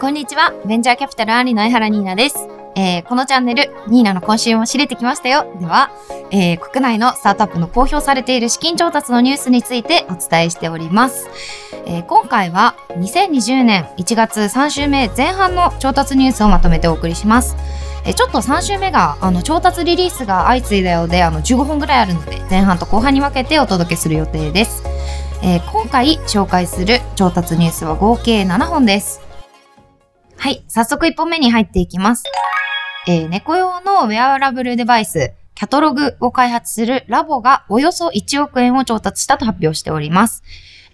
こんにちは。ベンチャーキャピタルアンリの江原ニーナです。えー、このチャンネル、ニーナの今週も知れてきましたよ。では、えー、国内のスタートアップの公表されている資金調達のニュースについてお伝えしております。えー、今回は2020年1月3週目前半の調達ニュースをまとめてお送りします。えちょっと3週目があの調達リリースが相次いだようであの15本ぐらいあるので前半と後半に分けてお届けする予定です。えー、今回紹介する調達ニュースは合計7本です。はい、早速1本目に入っていきます。えー、猫用のウェアラブルデバイス、キャトログを開発するラボがおよそ1億円を調達したと発表しております。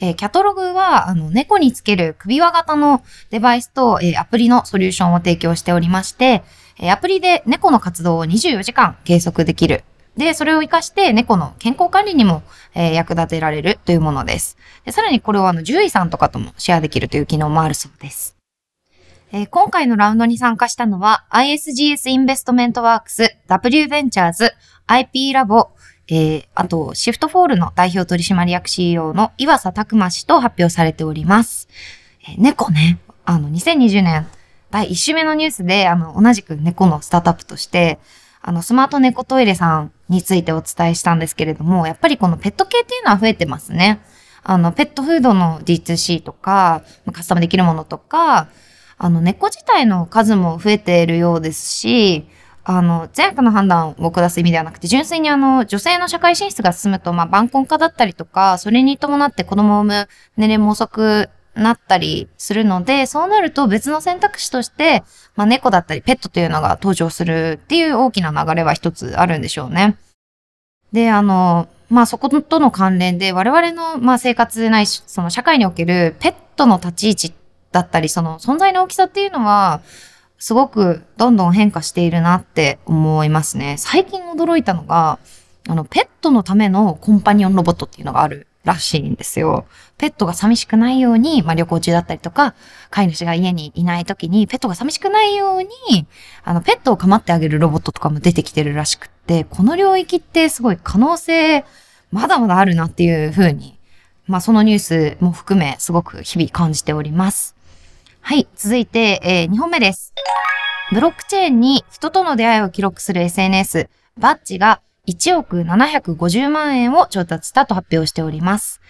えー、キャトログは、あの、猫につける首輪型のデバイスと、えー、アプリのソリューションを提供しておりまして、えー、アプリで猫の活動を24時間計測できる。で、それを活かして猫の健康管理にも、えー、役立てられるというものです。でさらにこれをあの、獣医さんとかともシェアできるという機能もあるそうです。えー、今回のラウンドに参加したのは ISGS インベストメントワークス、W ベンチャーズ、IP ラボ、えー、あと、シフトフォールの代表取締役 CEO の岩佐拓馬氏と発表されております。えー、猫ね、あの、2020年第1週目のニュースで、あの、同じく猫のスタートアップとして、あの、スマート猫トイレさんについてお伝えしたんですけれども、やっぱりこのペット系っていうのは増えてますね。あの、ペットフードの D2C とか、カスタムできるものとか、あの、猫自体の数も増えているようですし、あの、善悪の判断を下す意味ではなくて、純粋にあの、女性の社会進出が進むと、まあ、晩婚化だったりとか、それに伴って子供を産む年齢も遅くなったりするので、そうなると別の選択肢として、まあ、猫だったりペットというのが登場するっていう大きな流れは一つあるんでしょうね。で、あの、まあ、そことの関連で我々の、まあ、生活ないし、その社会におけるペットの立ち位置っだったり、その存在の大きさっていうのは、すごくどんどん変化しているなって思いますね。最近驚いたのが、あの、ペットのためのコンパニオンロボットっていうのがあるらしいんですよ。ペットが寂しくないように、まあ、旅行中だったりとか、飼い主が家にいない時に、ペットが寂しくないように、あの、ペットを構ってあげるロボットとかも出てきてるらしくって、この領域ってすごい可能性、まだまだあるなっていうふうに、まあ、そのニュースも含め、すごく日々感じております。はい、続いて、えー、2本目です。ブロックチェーンに人との出会いを記録する SNS、バッジが1億750万円を調達したと発表しております。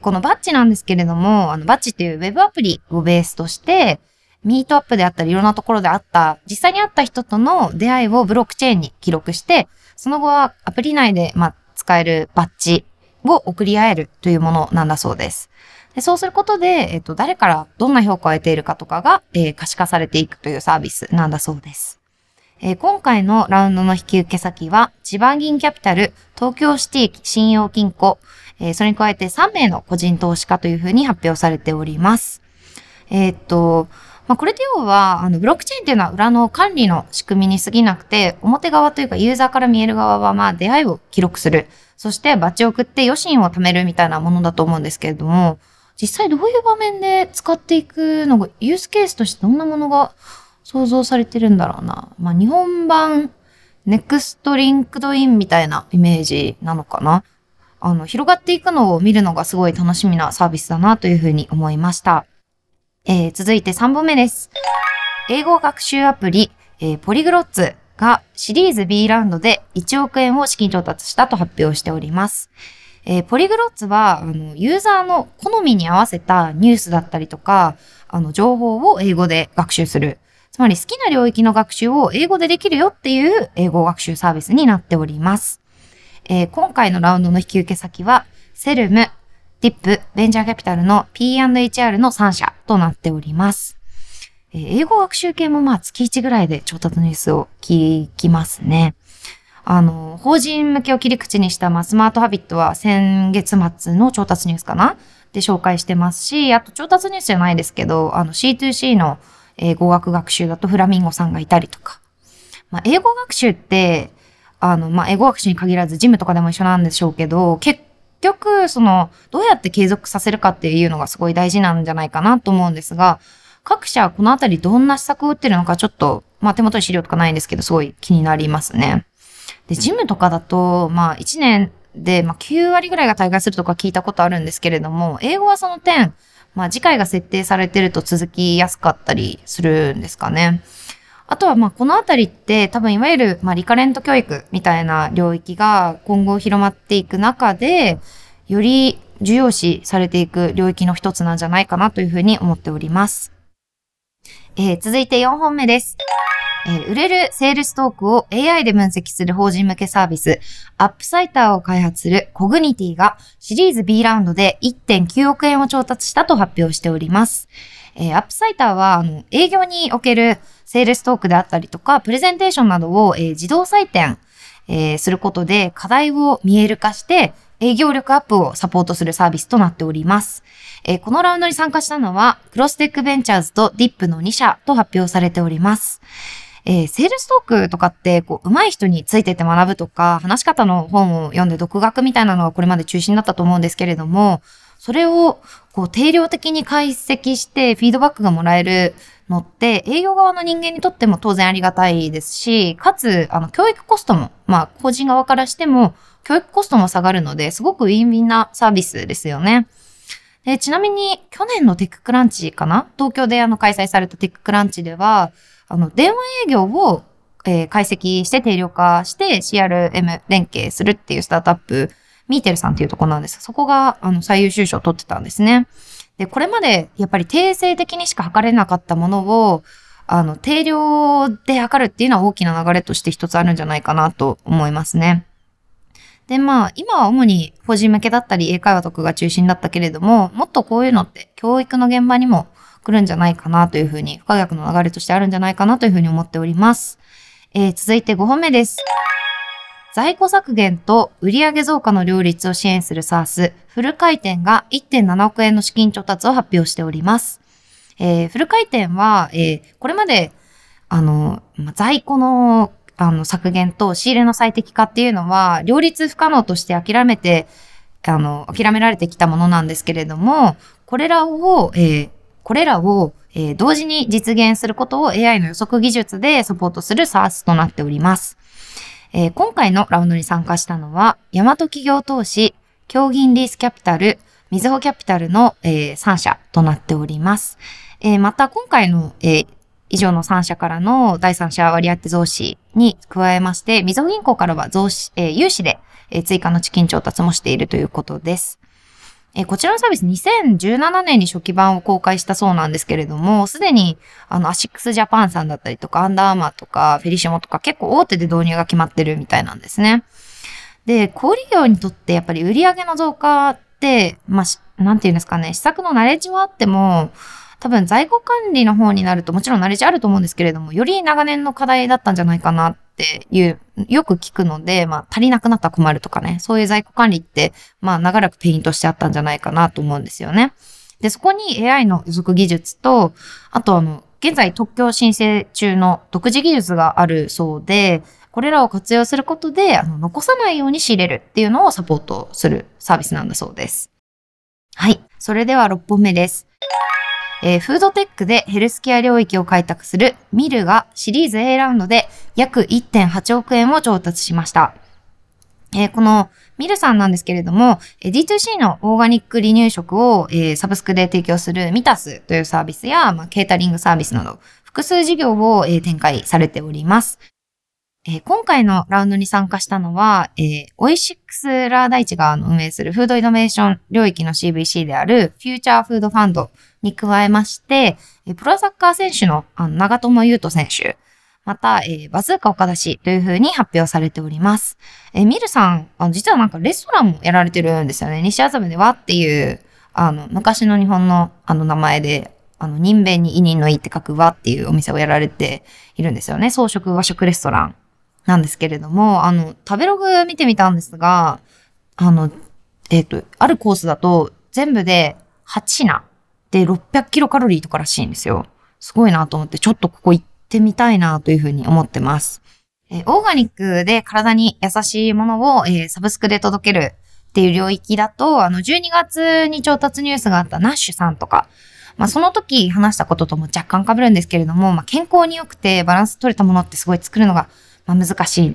このバッジなんですけれども、あのバッジっていうウェブアプリをベースとして、ミートアップであったりいろんなところであった、実際に会った人との出会いをブロックチェーンに記録して、その後はアプリ内で、まあ、使えるバッジを送り合えるというものなんだそうです。でそうすることで、えっ、と、誰からどんな評価を得ているかとかが、えー、可視化されていくというサービスなんだそうです。えー、今回のラウンドの引き受け先は、千葉銀キャピタル、東京シティ信用金庫、えー、それに加えて3名の個人投資家というふうに発表されております。えっと、まあ、これで要は、あの、ブロックチェーンっていうのは裏の管理の仕組みに過ぎなくて、表側というかユーザーから見える側は、まあ、出会いを記録する。そしてバッジを送って余震を貯めるみたいなものだと思うんですけれども、実際どういう場面で使っていくのが、ユースケースとしてどんなものが想像されてるんだろうな。まあ、日本版next LinkedIn みたいなイメージなのかな。あの、広がっていくのを見るのがすごい楽しみなサービスだなというふうに思いました。えー、続いて3本目です。英語学習アプリ、えー、ポリグロッツがシリーズ B ラウンドで1億円を資金調達したと発表しております。えー、ポリグロッツは、あの、ユーザーの好みに合わせたニュースだったりとか、あの、情報を英語で学習する。つまり好きな領域の学習を英語でできるよっていう英語学習サービスになっております。えー、今回のラウンドの引き受け先は、セルム、ティップ、ベンチャーキャピタルの P&HR の3社となっております。えー、英語学習系もまあ月1ぐらいで調達ニュースを聞きますね。あの、法人向けを切り口にした、まあ、スマートハビットは先月末の調達ニュースかな？で紹介してますし、あと調達ニュースじゃないですけど、あの C2C の、えー、語学学習だとフラミンゴさんがいたりとか。まあ、英語学習って、あの、まあ、英語学習に限らずジムとかでも一緒なんでしょうけど、結局、その、どうやって継続させるかっていうのがすごい大事なんじゃないかなと思うんですが、各社このあたりどんな施策を打ってるのかちょっと、まあ、手元に資料とかないんですけど、すごい気になりますね。で、ジムとかだと、まあ、1年で、まあ、9割ぐらいが大会するとか聞いたことあるんですけれども、英語はその点、まあ次回が設定されてると続きやすかったりするんですかね。あとはまあこのあたりって多分いわゆるまリカレント教育みたいな領域が今後広まっていく中で、より重要視されていく領域の一つなんじゃないかなというふうに思っております。えー、続いて4本目です。えー、売れるセールストークを AI で分析する法人向けサービス、アップサイターを開発するコグニティがシリーズ B ラウンドで1.9億円を調達したと発表しております。えー、アップサイターは、あの、営業におけるセールストークであったりとか、プレゼンテーションなどを、えー、自動採点、えー、することで課題を見える化して、営業力アップをサポートするサービスとなっております。えー、このラウンドに参加したのは、クロステックベンチャーズとディップの2社と発表されております。えー、セールストークとかって、こう、上手い人についてて学ぶとか、話し方の本を読んで独学みたいなのがこれまで中心だったと思うんですけれども、それを、こう、定量的に解析してフィードバックがもらえるのって、営業側の人間にとっても当然ありがたいですし、かつ、あの、教育コストも、まあ、個人側からしても、教育コストも下がるので、すごくウィンウィンなサービスですよね。でちなみに、去年のテッククランチかな？東京であの開催されたテッククランチでは、あの、電話営業を、えー、解析して定量化して CRM 連携するっていうスタートアップ、ミーテルさんっていうところなんですそこが、あの、最優秀賞を取ってたんですね。で、これまで、やっぱり定性的にしか測れなかったものを、あの、定量で測るっていうのは大きな流れとして一つあるんじゃないかなと思いますね。で、まあ、今は主に法人向けだったり英会話とかが中心だったけれども、もっとこういうのって教育の現場にも来るんじゃないかなというふうに、不可逆の流れとしてあるんじゃないかなというふうに思っております。えー、続いて5本目です。在庫削減と売上増加の両立を支援する SARS、フル回転が1.7億円の資金調達を発表しております。えー、フル回転は、えー、これまで、あの、在庫のあの、削減と仕入れの最適化っていうのは、両立不可能として諦めて、あの、諦められてきたものなんですけれども、これらを、えー、これらを、えー、同時に実現することを AI の予測技術でサポートする SARS となっております。えー、今回のラウンドに参加したのは、大和企業投資、競銀リースキャピタル、みずほキャピタルの、えー、3社となっております。えー、また今回の、えー、以上の3社からの第3社割当増資に加えまして、みずほ銀行からは増資、えー、融資で、えー、追加の資金調達もしているということです。え、こちらのサービス2017年に初期版を公開したそうなんですけれども、すでにあのアシックスジャパンさんだったりとか、アンダーアーマーとか、フェリシモとか結構大手で導入が決まってるみたいなんですね。で、小売業にとってやっぱり売上の増加って、まあ、なんていうんですかね、施策のナレッジはあっても、多分在庫管理の方になるともちろんナレッジあると思うんですけれども、より長年の課題だったんじゃないかなっっていう、よく聞くので、まあ足りなくなったら困るとかね、そういう在庫管理って、まあ長らく pain としてあったんじゃないかなと思うんですよね。で、そこに AI の予測技術と、あとあの、現在特許申請中の独自技術があるそうで、これらを活用することで、あの、残さないように仕入れるっていうのをサポートするサービスなんだそうです。はい。それでは6本目です。えー、フードテックでヘルスケア領域を開拓するミルがシリーズ A ラウンドで約1.8億円を調達しました。えー、このミルさんなんですけれども、D2C のオーガニック離乳食を、えー、サブスクで提供するミタスというサービスや、まあ、ケータリングサービスなど、複数事業を、えー、展開されております。えー、今回のラウンドに参加したのは、えー、オイシックスラー大地が運営するフードイノベーション領域の CVC であるフューチャーフードファンドに加えまして、えプロサッカー選手のあの長友佑都選手、また、えー、バズーカ岡田氏という風に発表されております。えー、ミルさん、あの、実はなんかレストランもやられてるんですよね。西麻布ではっていう、あの、昔の日本のあの名前で、あの、人弁に委任の意って書く和っていうお店をやられているんですよね。装飾和食レストランなんですけれども、あの、食べログ見てみたんですが、あの、えっ、ー、と、あるコースだと全部で8品で600キロカロリーとからしいんですよ。すごいなと思って、ちょっとここ行ってみたいなというふうに思ってます。えー、オーガニックで体に優しいものを、えー、サブスクで届けるっていう領域だと、あの、12月に調達ニュースがあったナッシュさんとか、まあ、その時話したこととも若干被るんですけれども、まあ、健康に良くてバランス取れたものってすごい作るのが、まあ、難しいっ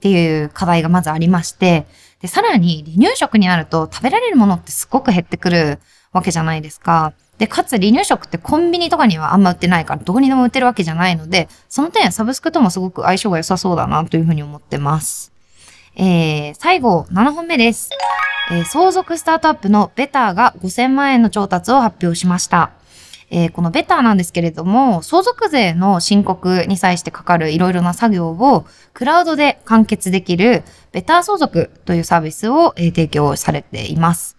ていう課題がまずありまして、で、さらに離乳食になると食べられるものってすごく減ってくるわけじゃないですか。で、かつ離乳食ってコンビニとかにはあんま売ってないから、どこにでも売ってるわけじゃないので、その点サブスクともすごく相性が良さそうだなというふうに思ってます。えー、最後、7本目です。えー、相続スタートアップのベターが5000万円の調達を発表しました。えー、このベターなんですけれども、相続税の申告に際してかかるいろいろな作業をクラウドで完結できるベター相続というサービスを、え、提供されています。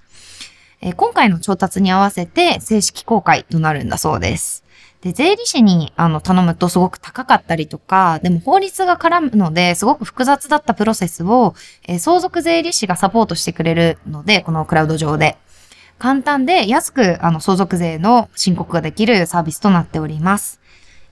えー、今回の調達に合わせて正式公開となるんだそうです。で、税理士にあの頼むとすごく高かったりとか、でも法律が絡むのですごく複雑だったプロセスを、えー、相続税理士がサポートしてくれるので、このクラウド上で。簡単で安くあの相続税の申告ができるサービスとなっております。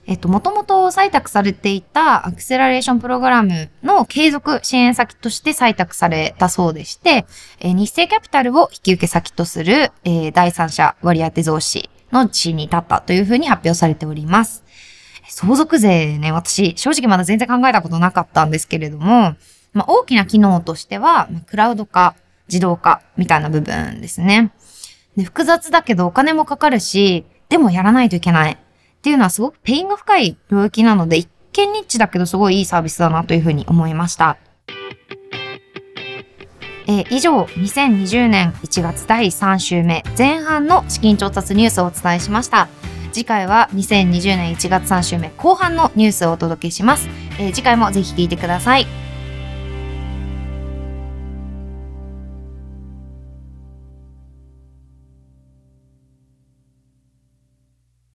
えっと、もともと採択されていたアクセラレーションプログラムの継続支援先として採択されたそうでして、えー、日清キャピタルを引き受け先とする、えー、第三者割当増資の地位に立ったというふうに発表されております。相続税ね、私、正直まだ全然考えたことなかったんですけれども、まあ、大きな機能としては、クラウド化、自動化みたいな部分ですね。で複雑だけどお金もかかるし、でもやらないといけないっていうのはすごく pain が深い領域なので、一見ニッチだけどすごいいいサービスだなというふうに思いました。えー、以上、2020年1月第3週目前半の資金調達ニュースをお伝えしました。次回は2020年1月3週目後半のニュースをお届けします。えー、次回もぜひ聞いてください。